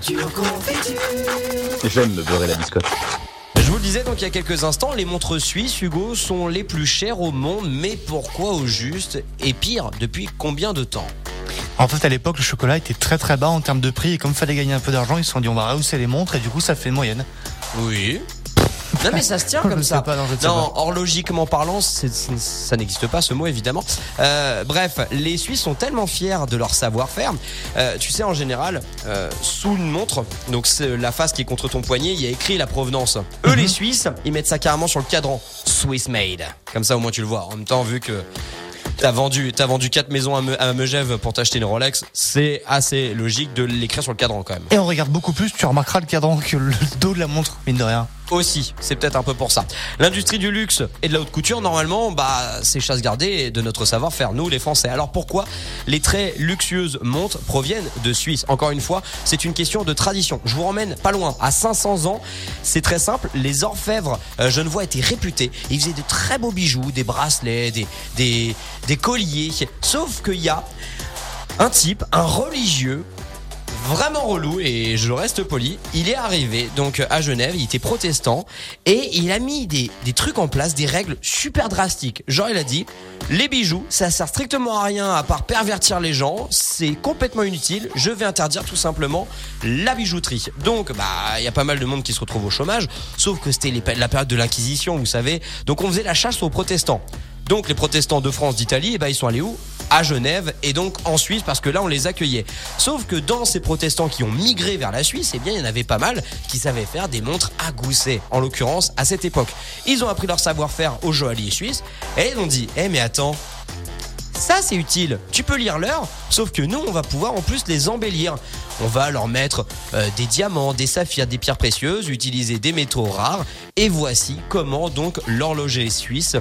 Culture Confiture. J'aime me beurrer la biscotte. Je vous le disais donc il y a quelques instants, les montres suisses, Hugo, sont les plus chères au monde, mais pourquoi au juste Et pire, depuis combien de temps? En fait, à l'époque, le chocolat était très très bas en termes de prix et comme il fallait gagner un peu d'argent, ils se sont dit on va rehausser les montres et du coup ça fait une moyenne. Oui. Non mais ça se tient comme ça. pas, non, Non, pas. or logiquement parlant, ça n'existe pas ce mot évidemment. Euh, bref, les Suisses sont tellement fiers de leur savoir-faire. Euh, tu sais, en général, euh, sous une montre, donc c'est la face qui est contre ton poignet, il y a écrit la provenance. Eux, Mhm. les Suisses, ils mettent ça carrément sur le cadran, Swiss made. Comme ça, au moins tu le vois. En même temps, vu que T'as vendu, t'as vendu quatre maisons à, Me- à Megève pour t'acheter une Rolex. C'est assez logique de l'écrire sur le cadran quand même. Et on regarde beaucoup plus, tu remarqueras le cadran que le dos de la montre, mine de rien. Aussi, c'est peut-être un peu pour ça. L'industrie du luxe et de la haute couture, normalement, bah, c'est chasse gardée de notre savoir-faire, nous, les Français. Alors pourquoi les très luxueuses montres proviennent de Suisse? Encore une fois, c'est une question de tradition. Je vous ramène pas loin, à 500 ans. C'est très simple. Les orfèvres euh, genevois étaient réputés. Ils faisaient de très beaux bijoux, des bracelets, des, des, des colliers. Sauf qu'il y a un type, un religieux, vraiment relou et je reste poli. Il est arrivé donc à Genève, il était protestant et il a mis des, des trucs en place, des règles super drastiques. Genre il a dit les bijoux, ça sert strictement à rien à part pervertir les gens, c'est complètement inutile. Je vais interdire tout simplement la bijouterie. Donc bah il y a pas mal de monde qui se retrouve au chômage, sauf que c'était la période de l'inquisition, vous savez. Donc on faisait la chasse aux protestants. Donc les protestants de France, d'Italie, eh ben, ils sont allés où? À Genève et donc en Suisse parce que là on les accueillait. Sauf que dans ces protestants qui ont migré vers la Suisse, eh bien il y en avait pas mal qui savaient faire des montres à gousset. En l'occurrence à cette époque, ils ont appris leur savoir-faire aux joailliers suisses et ils ont dit "Eh mais attends, ça c'est utile. Tu peux lire l'heure, sauf que nous on va pouvoir en plus les embellir. On va leur mettre euh, des diamants, des saphirs, des pierres précieuses, utiliser des métaux rares. Et voici comment donc l'horloger suisse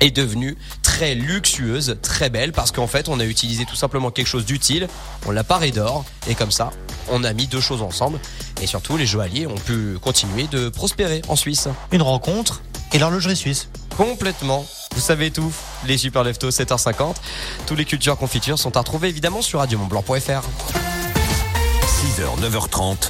est devenue très luxueuse, très belle, parce qu'en fait on a utilisé tout simplement quelque chose d'utile, on l'a paré d'or, et comme ça on a mis deux choses ensemble, et surtout les joailliers ont pu continuer de prospérer en Suisse. Une rencontre et l'horlogerie suisse. Complètement. Vous savez tout, les super leftos 7h50. Tous les cultures confitures sont à retrouver évidemment sur radiomontblanc.fr. 6h, 9h30,